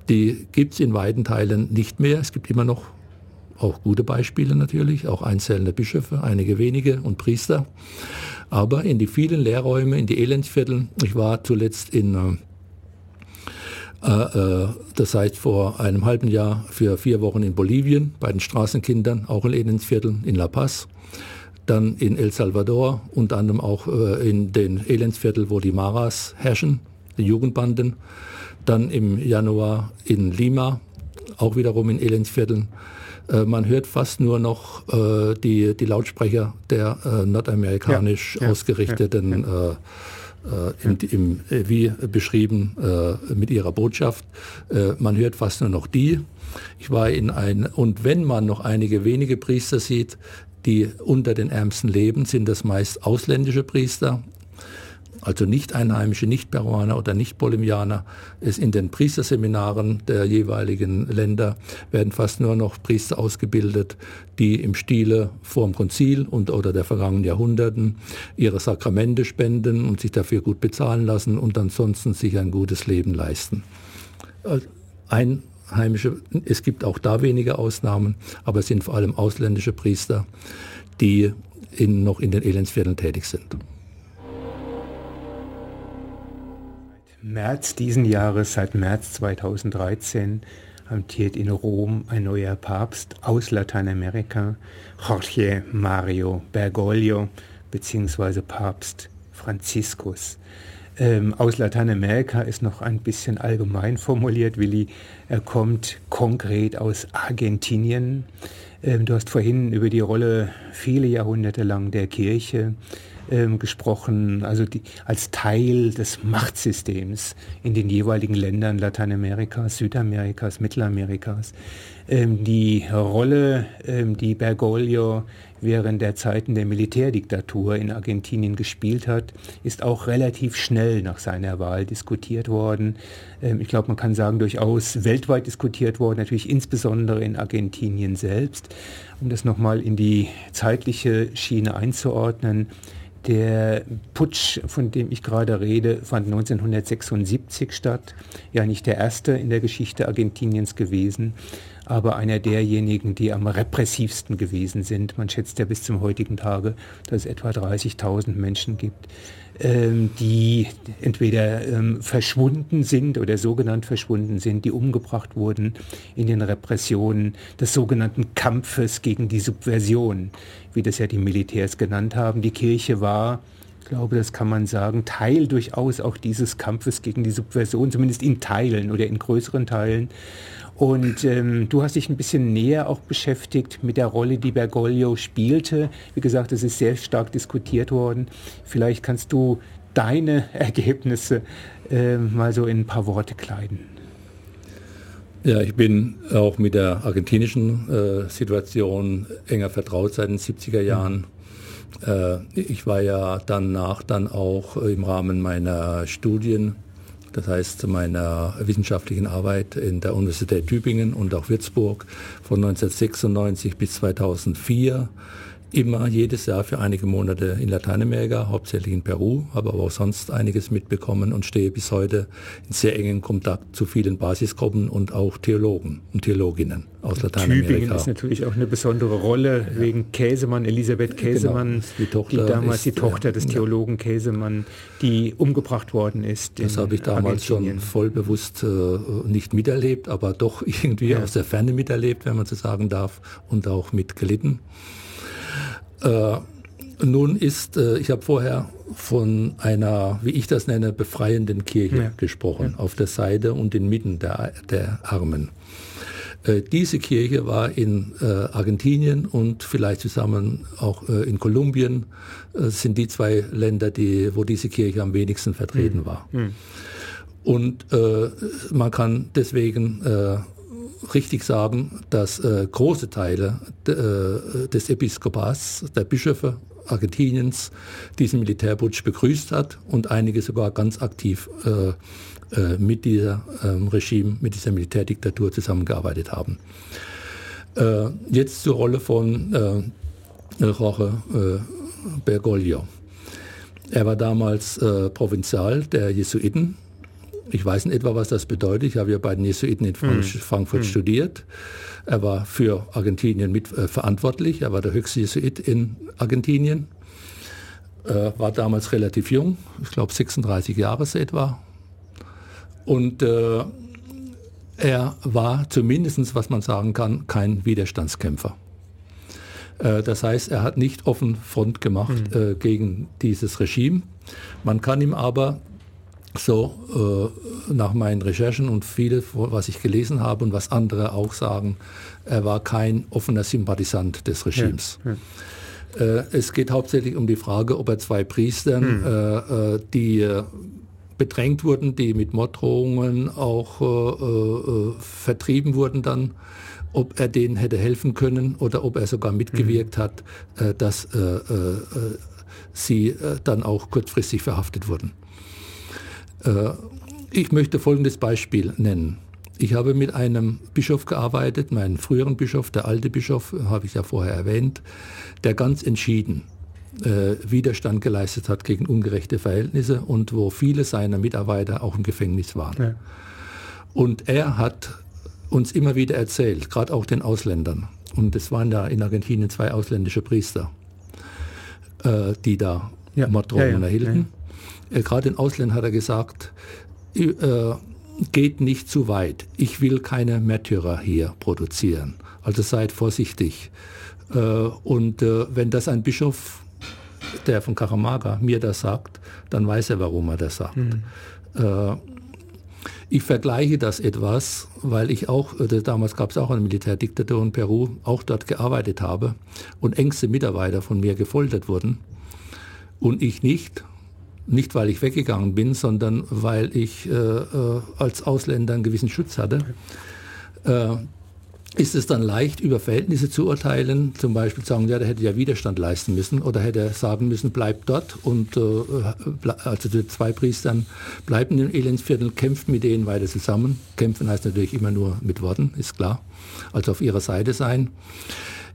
die gibt es in weiten Teilen nicht mehr. Es gibt immer noch auch gute Beispiele natürlich, auch einzelne Bischöfe, einige wenige und Priester. Aber in die vielen Lehrräume, in die Elendsviertel, ich war zuletzt in, äh, äh, das heißt vor einem halben Jahr für vier Wochen in Bolivien bei den Straßenkindern, auch in Elendsvierteln, in La Paz dann in El Salvador, unter anderem auch äh, in den Elendsviertel, wo die Maras herrschen, die Jugendbanden. Dann im Januar in Lima, auch wiederum in Elendsvierteln. Äh, man hört fast nur noch äh, die, die Lautsprecher der äh, nordamerikanisch ja, ausgerichteten, ja, ja. Im, im, wie beschrieben, mit ihrer Botschaft. man hört fast nur noch die. Ich war in ein, und wenn man noch einige wenige Priester sieht, die unter den Ärmsten leben, sind das meist ausländische Priester, also nicht Einheimische, nicht Peruaner oder nicht Bolivianer, ist in den Priesterseminaren der jeweiligen Länder werden fast nur noch Priester ausgebildet, die im Stile vor dem Konzil und oder der vergangenen Jahrhunderten ihre Sakramente spenden und sich dafür gut bezahlen lassen und ansonsten sich ein gutes Leben leisten. Einheimische, es gibt auch da wenige Ausnahmen, aber es sind vor allem ausländische Priester, die in, noch in den Elendsvierteln tätig sind. März diesen Jahres, seit März 2013, amtiert in Rom ein neuer Papst aus Lateinamerika, Jorge Mario Bergoglio, beziehungsweise Papst Franziskus. Ähm, aus Lateinamerika ist noch ein bisschen allgemein formuliert, Willi. Er kommt konkret aus Argentinien. Ähm, du hast vorhin über die Rolle viele Jahrhunderte lang der Kirche ähm, gesprochen, also die, als Teil des Machtsystems in den jeweiligen Ländern Lateinamerikas, Südamerikas, Mittelamerikas. Ähm, die Rolle, ähm, die Bergoglio während der Zeiten der Militärdiktatur in Argentinien gespielt hat, ist auch relativ schnell nach seiner Wahl diskutiert worden. Ähm, ich glaube, man kann sagen, durchaus weltweit diskutiert worden, natürlich insbesondere in Argentinien selbst. Um das nochmal in die zeitliche Schiene einzuordnen, der Putsch, von dem ich gerade rede, fand 1976 statt. Ja, nicht der erste in der Geschichte Argentiniens gewesen, aber einer derjenigen, die am repressivsten gewesen sind. Man schätzt ja bis zum heutigen Tage, dass es etwa 30.000 Menschen gibt, ähm, die entweder ähm, verschwunden sind oder sogenannt verschwunden sind, die umgebracht wurden in den Repressionen des sogenannten Kampfes gegen die Subversion, wie das ja die Militärs genannt haben. Die Kirche war ich glaube, das kann man sagen, Teil durchaus auch dieses Kampfes gegen die Subversion, zumindest in Teilen oder in größeren Teilen. Und ähm, du hast dich ein bisschen näher auch beschäftigt mit der Rolle, die Bergoglio spielte. Wie gesagt, es ist sehr stark diskutiert worden. Vielleicht kannst du deine Ergebnisse äh, mal so in ein paar Worte kleiden. Ja, ich bin auch mit der argentinischen äh, Situation enger vertraut seit den 70er Jahren. Mhm. Äh, ich war ja danach dann auch im Rahmen meiner Studien das heißt meiner wissenschaftlichen Arbeit in der Universität Tübingen und auch Würzburg von 1996 bis 2004 immer jedes Jahr für einige Monate in Lateinamerika, hauptsächlich in Peru, habe aber auch sonst einiges mitbekommen und stehe bis heute in sehr engen Kontakt zu vielen Basisgruppen und auch Theologen und Theologinnen aus Lateinamerika. Tübingen ist natürlich auch eine besondere Rolle ja. wegen Käsemann, Elisabeth genau, Käsemann, genau, die, die damals ist, die Tochter des Theologen Käsemann, die umgebracht worden ist. Das habe ich damals schon voll bewusst äh, nicht miterlebt, aber doch irgendwie ja. aus der Ferne miterlebt, wenn man so sagen darf, und auch mitgelitten. Äh, nun ist, äh, ich habe vorher von einer, wie ich das nenne, befreienden Kirche ja. gesprochen, ja. auf der Seite und inmitten der, der Armen. Äh, diese Kirche war in äh, Argentinien und vielleicht zusammen auch äh, in Kolumbien, äh, sind die zwei Länder, die, wo diese Kirche am wenigsten vertreten mhm. war. Mhm. Und man kann deswegen richtig sagen, dass äh, große Teile de, äh, des Episkopats, der Bischöfe Argentiniens, diesen Militärputsch begrüßt hat und einige sogar ganz aktiv äh, äh mit dieser ähm, Regime, mit dieser Militärdiktatur zusammengearbeitet haben. Äh, jetzt zur Rolle von äh, Jorge Bergoglio. Er war damals Provinzial der Jesuiten ich weiß in etwa, was das bedeutet. Ich habe ja bei den Jesuiten in hm. Frankfurt hm. studiert. Er war für Argentinien mit äh, verantwortlich. Er war der höchste Jesuit in Argentinien. Äh, war damals relativ jung, ich glaube 36 Jahre etwa. Und äh, er war zumindest, was man sagen kann, kein Widerstandskämpfer. Äh, das heißt, er hat nicht offen Front gemacht mhm. gegen dieses Regime. Man kann ihm aber so äh, nach meinen Recherchen und viel, was ich gelesen habe und was andere auch sagen, er war kein offener Sympathisant des Regimes. Ja, ja. Äh, es geht hauptsächlich um die Frage, ob er zwei Priestern, hm. äh, die bedrängt wurden, die mit Morddrohungen auch äh, vertrieben wurden dann, ob er denen hätte helfen können oder ob er sogar mitgewirkt hm. hat, äh, dass äh, sie dann auch kurzfristig verhaftet wurden. Äh, ich möchte folgendes Beispiel nennen. Ich habe mit einem Bischof gearbeitet, meinen früheren Bischof, der alte Bischof, habe ich ja vorher erwähnt, der ganz entschieden äh, Widerstand geleistet hat gegen ungerechte Verhältnisse und wo viele seiner Mitarbeiter auch im Gefängnis waren. Ja. Und er hat uns immer wieder erzählt, gerade auch den Ausländern, und es waren ja in Argentinien zwei ausländische Priester, äh, die da ja. Morddrohungen ja, erhielten äh, gerade in Ausländern hat er gesagt, äh, geht nicht zu weit. Ich will keine Märtyrer hier produzieren. Also seid vorsichtig. Äh, und äh, wenn das ein Bischof, der von Karamaga, mir das sagt, dann weiß er, warum er das sagt. Mhm. ich vergleiche das etwas, weil ich auch, äh, damals gab es auch eine Militärdiktatur in Peru, auch dort gearbeitet habe und engste Mitarbeiter von mir gefoltert wurden und ich nicht. Nicht, weil ich weggegangen bin, sondern weil ich äh, äh, als Ausländer einen gewissen Schutz hatte. Äh, ist es dann leicht, über Verhältnisse zu urteilen, zum Beispiel sagen, ja, der hätte ja Widerstand leisten müssen oder hätte sagen müssen, bleibt dort und äh, also die zwei Priestern bleiben im Elendsviertel, kämpft mit denen weiter zusammen. Kämpfen heißt natürlich immer nur mit Worten, ist klar, also auf ihrer Seite sein.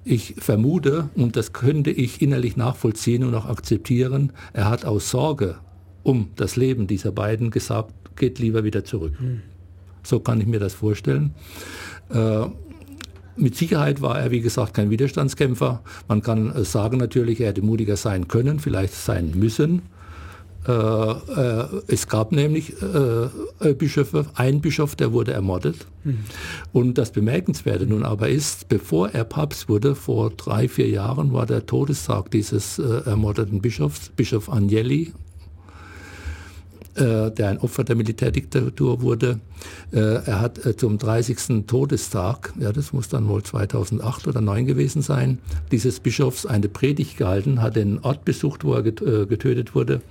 Ich vermute, und das könnte ich innerlich nachvollziehen und auch akzeptieren, er hat aus Sorge um das Leben dieser beiden gesagt, geht lieber wieder zurück. Mhm. So kann ich mir das vorstellen. Äh, mit Sicherheit war er, wie gesagt, kein Widerstandskämpfer. Man kann äh, sagen natürlich, er hätte mutiger sein können, vielleicht sein müssen. Äh, äh, es gab nämlich äh, Bischöfe, ein Bischof, der wurde ermordet. Mhm. Und das Bemerkenswerte nun aber ist, bevor er Papst wurde, vor drei, vier Jahren war der Todestag dieses ermordeten Bischofs, Bischof Agnelli, der ein Opfer der Militärdiktatur wurde. Äh, er hat äh, zum 30. Todestag, ja, das muss dann wohl 2008 oder 2009 gewesen sein, dieses Bischofs eine Predigt gehalten, hat den Ort besucht, wo er getötet wurde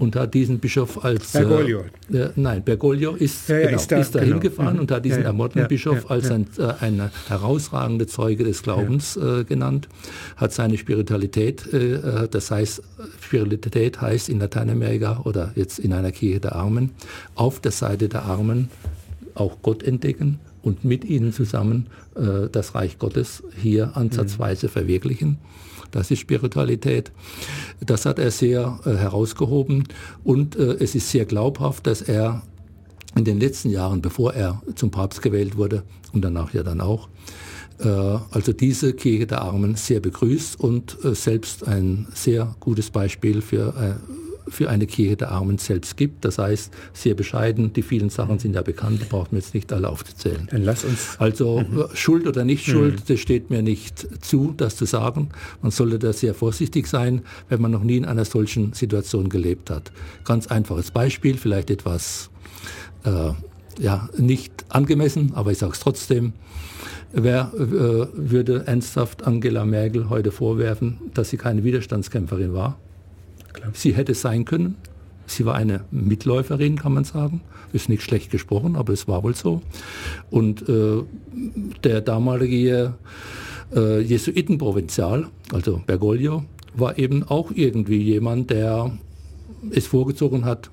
und hat diesen Bischof als... Bergoglio. Äh, nein, Bergoglio ist, ja, ja, genau, ist, da, ist da genau. hingefahren mhm. und hat diesen ja, ermordeten Bischof als ein, äh, eine herausragende Zeuge des Glaubens äh, genannt, hat seine Spiritualität, äh, das heißt, Spiritualität heißt in Lateinamerika oder jetzt in einer Kirche der Armen, auf der Seite der Armen auch Gott entdecken und mit ihnen zusammen äh, das Reich Gottes hier ansatzweise mhm. verwirklichen. Das ist Spiritualität. Das hat er sehr äh, herausgehoben und äh, es ist sehr glaubhaft, dass er in den letzten Jahren, bevor er zum Papst gewählt wurde und danach ja dann auch, äh, also diese Kirche der Armen sehr begrüßt und äh, selbst ein sehr gutes Beispiel für äh, für eine Kirche der Armen selbst gibt. Das heißt, sehr bescheiden. Die vielen Sachen sind ja bekannt, braucht man jetzt nicht alle aufzuzählen. Dann lass uns. Also mhm. Schuld oder nicht Schuld, mhm. das steht mir nicht zu, das zu sagen. Man sollte da sehr vorsichtig sein, wenn man noch nie in einer solchen Situation gelebt hat. Ganz einfaches Beispiel, vielleicht etwas äh, ja, nicht angemessen, aber ich sage es trotzdem. Wer äh, würde ernsthaft Angela Merkel heute vorwerfen, dass sie keine Widerstandskämpferin war? Klar. Sie hätte sein können. Sie war eine Mitläuferin, kann man sagen. Ist nicht schlecht gesprochen, aber es war wohl so. Und äh, der damalige äh, Jesuitenprovinzial, also Bergoglio, war eben auch irgendwie jemand, der es vorgezogen hat,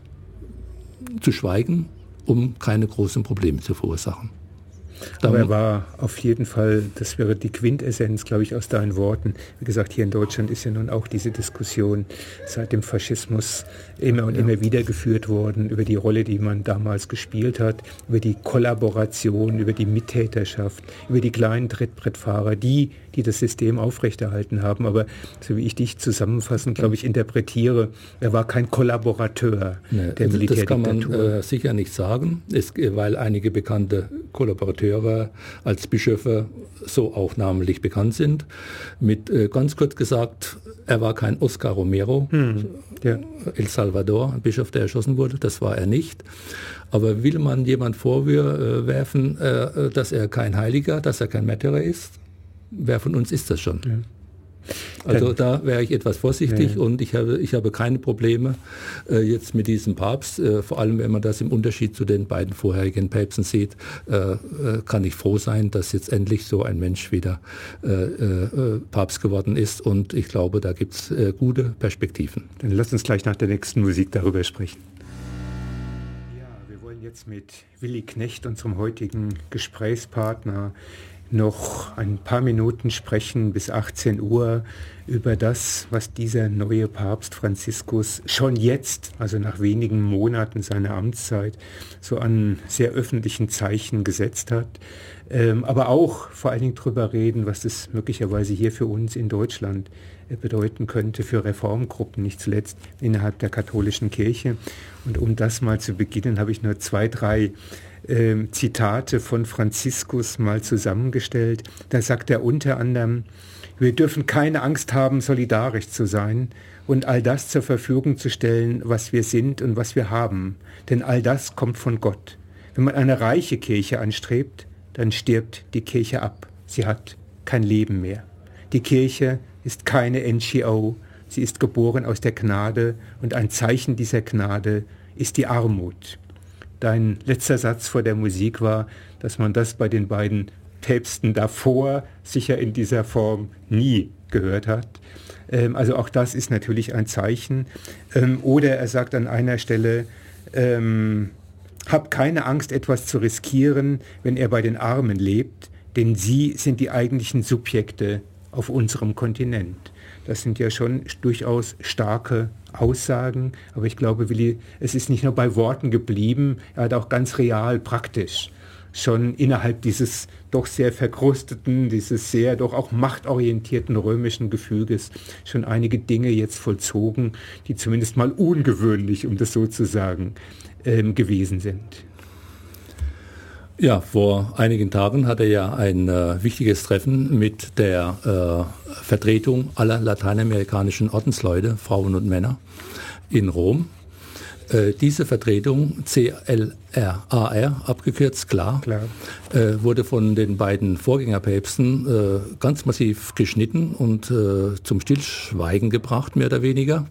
zu schweigen, um keine großen Probleme zu verursachen. Aber er war auf jeden Fall, das wäre die Quintessenz, glaube ich, aus deinen Worten. Wie gesagt, hier in Deutschland ist ja nun auch diese Diskussion seit dem Faschismus immer und ja. immer wieder geführt worden über die Rolle, die man damals gespielt hat, über die Kollaboration, über die Mittäterschaft, über die kleinen Trittbrettfahrer, die, die das System aufrechterhalten haben. Aber so wie ich dich zusammenfassend, glaube ich, interpretiere, er war kein Kollaborateur nee, der also Das kann man äh, sicher nicht sagen, es, weil einige bekannte Kollaborateure als Bischöfe so auch namentlich bekannt sind. Mit äh, ganz kurz gesagt, er war kein Oscar Romero, hm, ja. El Salvador, ein Bischof, der erschossen wurde, das war er nicht. Aber will man jemand vorwerfen, äh, äh, dass er kein Heiliger, dass er kein Märtyrer ist? Wer von uns ist das schon? Ja. Also da wäre ich etwas vorsichtig ja. und ich habe, ich habe keine Probleme äh, jetzt mit diesem Papst. Äh, vor allem, wenn man das im Unterschied zu den beiden vorherigen Päpsten sieht, äh, äh kann ich froh sein, dass jetzt endlich so ein Mensch wieder äh, äh, Papst geworden ist. Und ich glaube, da gibt es gute Perspektiven. Dann lass uns gleich nach der nächsten Musik darüber sprechen. Ja, wir wollen jetzt mit Willi Knecht, unserem heutigen Gesprächspartner, noch ein paar Minuten sprechen bis 18 Uhr über das, was dieser neue Papst Franziskus schon jetzt, also nach wenigen Monaten seiner Amtszeit, so an sehr öffentlichen Zeichen gesetzt hat. Ähm, aber auch vor allen Dingen darüber reden, was das möglicherweise hier für uns in Deutschland äh, bedeuten könnte, für Reformgruppen, nicht zuletzt innerhalb der katholischen Kirche. Und um das mal zu beginnen, habe ich nur zwei, drei äh, Zitate von Franziskus mal zusammengestellt. Da sagt er unter anderem, wir dürfen keine Angst haben, solidarisch zu sein und all das zur Verfügung zu stellen, was wir sind und was wir haben. Denn all das kommt von Gott. Wenn man eine reiche Kirche anstrebt, dann stirbt die Kirche ab. Sie hat kein Leben mehr. Die Kirche ist keine NGO, sie ist geboren aus der Gnade und ein Zeichen dieser Gnade ist die Armut dein letzter Satz vor der Musik war, dass man das bei den beiden Päpsten davor sicher in dieser Form nie gehört hat. Ähm, also auch das ist natürlich ein Zeichen. Ähm, oder er sagt an einer Stelle, ähm, hab keine Angst, etwas zu riskieren, wenn er bei den Armen lebt, denn sie sind die eigentlichen Subjekte auf unserem Kontinent. Das sind ja schon durchaus starke Aussagen, aber ich glaube, Willi, es ist nicht nur bei Worten geblieben, er hat auch ganz real, praktisch schon innerhalb dieses doch sehr verkrusteten, dieses sehr doch auch machtorientierten römischen Gefüges schon einige Dinge jetzt vollzogen, die zumindest mal ungewöhnlich, um das so zu sagen, ähm, gewesen sind. Ja, vor einigen Tagen hat er ja ein äh, wichtiges Treffen mit der äh, Vertretung aller lateinamerikanischen Ordensleute, Frauen und Männer, in Rom. Äh, diese Vertretung, CLRAR, abgekürzt, klar, klar. Äh, wurde von den beiden Vorgängerpäpsten äh, ganz massiv geschnitten und äh, zum Stillschweigen gebracht, mehr oder weniger.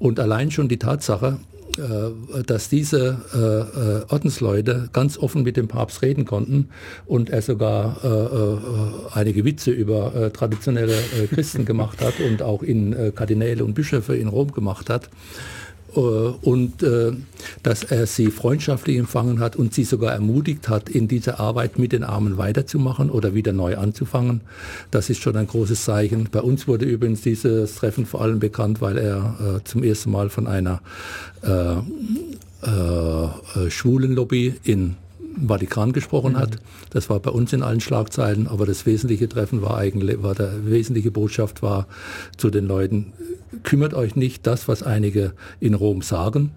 Und allein schon die Tatsache, dass diese äh, äh, Ordensleute ganz offen mit dem Papst reden konnten und er sogar äh, äh, einige Witze über äh, traditionelle Christen gemacht hat und auch in Kardinäle und Bischöfe in Rom gemacht hat. Äh, und äh, dass er sie freundschaftlich empfangen hat und sie sogar ermutigt hat, in dieser Arbeit mit den Armen weiterzumachen oder wieder neu anzufangen. Das ist schon ein großes Zeichen. Bei uns wurde übrigens dieses Treffen vor allem bekannt, weil er äh, zum ersten Mal von einer äh, äh, Schwulenlobby in Vatikan gesprochen hat. Das war bei uns in allen Schlagzeilen, aber das wesentliche Treffen war eigentlich, war der wesentliche Botschaft war zu den Leuten, kümmert euch nicht das, was einige in Rom sagen,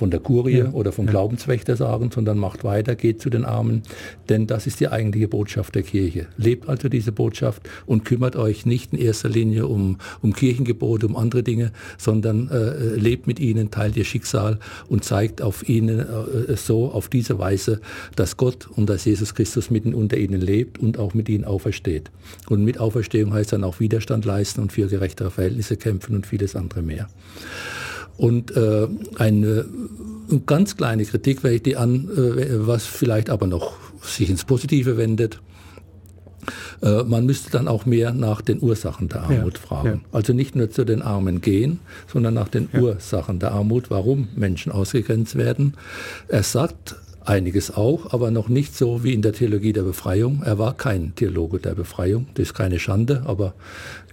von der Kurie ja. oder vom ja. Glaubenswächter sagen, sondern macht weiter, geht zu den Armen, denn das ist die eigentliche Botschaft der Kirche. Lebt also diese Botschaft und kümmert euch nicht in erster Linie um, um Kirchengebote, um andere Dinge, sondern äh, lebt mit ihnen, teilt ihr Schicksal und zeigt auf ihnen äh, so, auf diese Weise, dass Gott und dass Jesus Christus mitten unter ihnen lebt und auch mit ihnen aufersteht. Und mit Auferstehung heißt dann auch Widerstand leisten und für gerechtere Verhältnisse kämpfen und vieles andere mehr. Und äh, eine ganz kleine Kritik, wenn ich die an, äh, was vielleicht aber noch sich ins Positive wendet. Äh, man müsste dann auch mehr nach den Ursachen der Armut ja, fragen. Ja. Also nicht nur zu den Armen gehen, sondern nach den ja. Ursachen der Armut, warum Menschen ausgegrenzt werden. Er sagt einiges auch, aber noch nicht so wie in der Theologie der Befreiung. Er war kein Theologe der Befreiung, das ist keine Schande, aber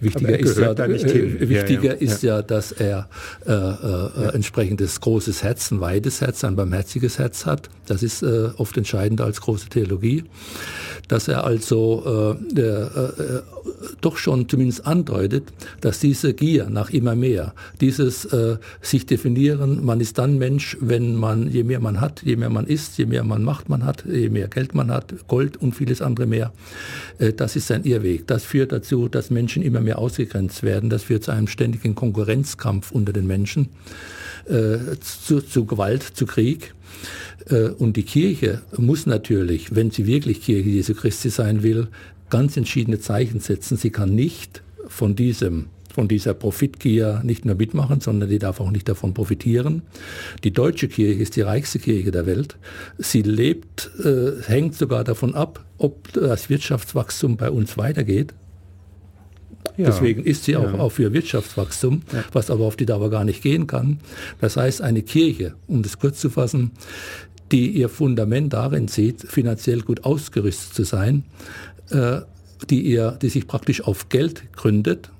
wichtiger, aber ist, ja, äh, wichtiger ja, ja. ist ja, dass er äh, äh, entsprechendes großes Herz, ein weites Herz, ein barmherziges Herz hat. Das ist äh, oft entscheidender als große Theologie. Dass er also äh, äh, doch schon zumindest andeutet, dass diese Gier nach immer mehr, dieses sich definieren, man ist dann Mensch, wenn man, je mehr man hat, je mehr man isst, je mehr man Macht man hat, je mehr Geld man hat, Gold und vieles andere mehr, das ist sein Irrweg. Das führt dazu, dass Menschen immer mehr ausgegrenzt werden. Das führt zu einem ständigen Konkurrenzkampf unter den Menschen, äh, zu, zu Gewalt, zu Krieg. Äh, und die Kirche muss natürlich, wenn sie wirklich Kirche Jesu Christi sein will, ganz entschiedene Zeichen setzen. Sie kann nicht von diesem von dieser Profitgier nicht nur mitmachen, sondern die darf auch nicht davon profitieren. Die deutsche Kirche ist die reichste Kirche der Welt. Sie lebt, äh, hängt sogar davon ab, ob das Wirtschaftswachstum bei uns weitergeht. Ja. Deswegen ist sie auch, ja. auch für Wirtschaftswachstum, ja. was aber auf die Dauer gar nicht gehen kann. Das heißt, eine Kirche, um das kurz zu fassen, die ihr Fundament darin sieht, finanziell gut ausgerüstet zu sein, äh, die, ihr, die sich praktisch auf Geld gründet,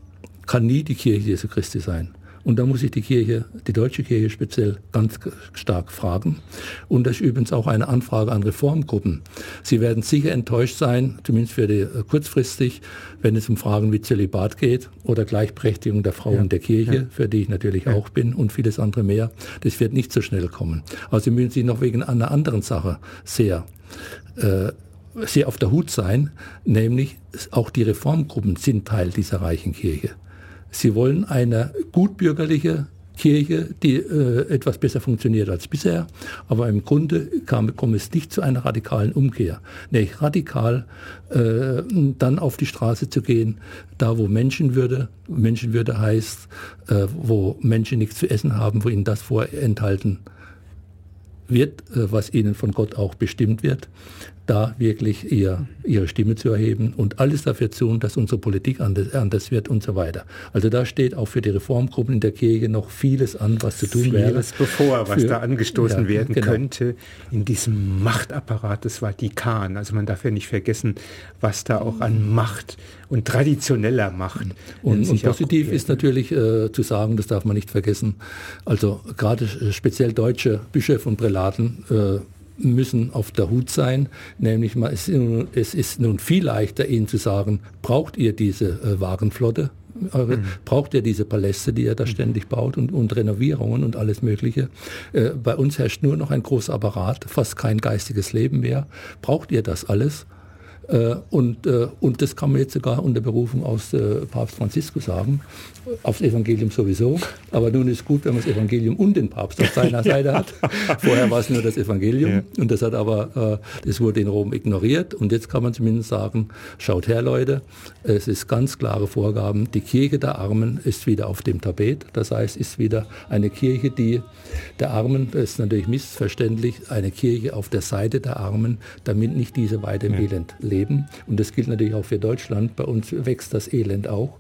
kann nie die Kirche Jesu Christi sein. Und da muss ich die Kirche, die deutsche Kirche speziell ganz stark fragen. Und das ist übrigens auch eine Anfrage an Reformgruppen. Sie werden sicher enttäuscht sein, zumindest für die äh, kurzfristig, wenn es um Fragen wie Zölibat geht oder Gleichberechtigung der Frau ja. der Kirche, ja. für die ich natürlich ja. auch bin und vieles andere mehr. Das wird nicht so schnell kommen. Aber Sie müssen sich noch wegen einer anderen Sache sehr äh, sehr auf der Hut sein, nämlich auch die Reformgruppen sind Teil dieser reichen Kirche. Sie wollen eine gutbürgerliche Kirche, die äh, etwas besser funktioniert als bisher. Aber im Grunde kam, kommt es nicht zu einer radikalen Umkehr. Nämlich radikal äh, dann auf die Straße zu gehen, da wo Menschenwürde, Menschenwürde heißt, äh, wo Menschen nichts zu essen haben, wo ihnen das vorenthalten wird, äh, was ihnen von Gott auch bestimmt wird, da wirklich ihr, ihre Stimme zu erheben und alles dafür tun, dass unsere Politik anders, anders wird und so weiter. Also da steht auch für die Reformgruppen in der Kirche noch vieles an, was zu tun vieles wäre. Vieles bevor, was für, da angestoßen ja, werden genau. könnte in diesem Machtapparat des Vatikan. Also man darf ja nicht vergessen, was da auch an Macht und traditioneller Macht. Und, und positiv ist natürlich äh, zu sagen, das darf man nicht vergessen, also gerade speziell deutsche Bischöfe und Prälaten äh, müssen auf der Hut sein, nämlich es ist nun viel leichter, ihnen zu sagen, braucht ihr diese äh, Wagenflotte? Eure, mhm. Braucht ihr diese Paläste, die ihr da mhm. ständig baut und, und Renovierungen und alles Mögliche? Äh, bei uns herrscht nur noch ein großer Apparat, fast kein geistiges Leben mehr. Braucht ihr das alles? Äh, und, äh, und das kann man jetzt sogar unter Berufung aus äh, Papst Franziskus sagen, aufs Evangelium sowieso. Aber nun ist gut, wenn man das Evangelium und den Papst auf seiner Seite hat. Vorher war es nur das Evangelium ja. und das hat aber, das wurde in Rom ignoriert. Und jetzt kann man zumindest sagen, schaut her Leute, es ist ganz klare Vorgaben, die Kirche der Armen ist wieder auf dem Tapet. Das heißt, ist wieder eine Kirche, die der Armen, das ist natürlich missverständlich, eine Kirche auf der Seite der Armen, damit nicht diese weiter im ja. Elend leben leben. Und das gilt natürlich auch für Deutschland. Bei uns wächst das Elend auch.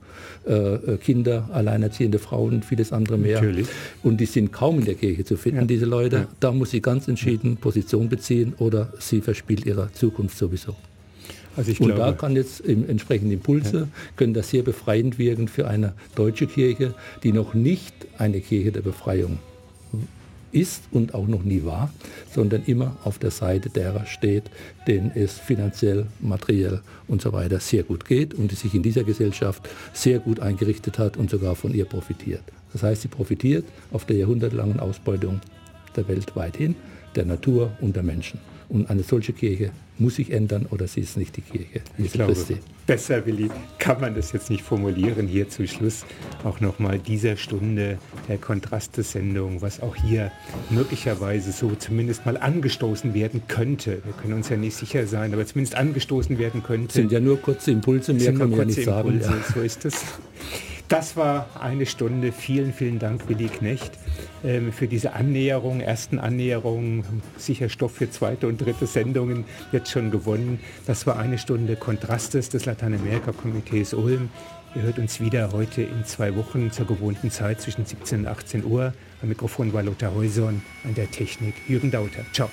Äh, äh, Kinder, alleinerziehende Frauen und vieles andere mehr. Natürlich. Und die sind kaum in der Kirche zu finden, ja. diese Leute. Ja. Da muss sie ganz entschieden Position beziehen oder sie verspielt ihre Zukunft sowieso. Also und glaube, da kann jetzt im entsprechenden Impulse, ja. können das sehr befreiend wirken für eine deutsche Kirche, die noch nicht eine Kirche der Befreiung ist und auch noch nie war, sondern immer auf der Seite derer steht, denen es finanziell, materiell und so weiter sehr gut geht und die sich in dieser Gesellschaft sehr gut eingerichtet hat und sogar von ihr profitiert. Das heißt, sie profitiert auf der jahrhundertelangen Ausbeutung der Welt weithin, der Natur und der Menschen. Und eine solche Kirche muss sich ändern oder sie ist nicht die Kirche. Ich glaube, besser, Willi, kann man das jetzt nicht formulieren. Hier zu Schluss auch nochmal dieser Stunde der Kontraste-Sendung, was auch hier möglicherweise so zumindest mal angestoßen werden könnte. Wir können uns ja nicht sicher sein, aber zumindest angestoßen werden könnte. Sind ja nur kurze Impulse, mehr kann man ja nicht Impulse, sagen. Ja. So ist es. Das war eine Stunde. Vielen, vielen Dank, Willi Knecht, ähm, für diese Annäherung, ersten Annäherung. Sicher Stoff für zweite und dritte Sendungen jetzt schon gewonnen. Das war eine Stunde Kontrastes des Lateinamerika-Komitees Ulm. Ihr hört uns wieder heute in zwei Wochen zur gewohnten Zeit zwischen 17 und 18 Uhr. Am Mikrofon war Lothar Heuson, an der Technik Jürgen Dauter. Ciao.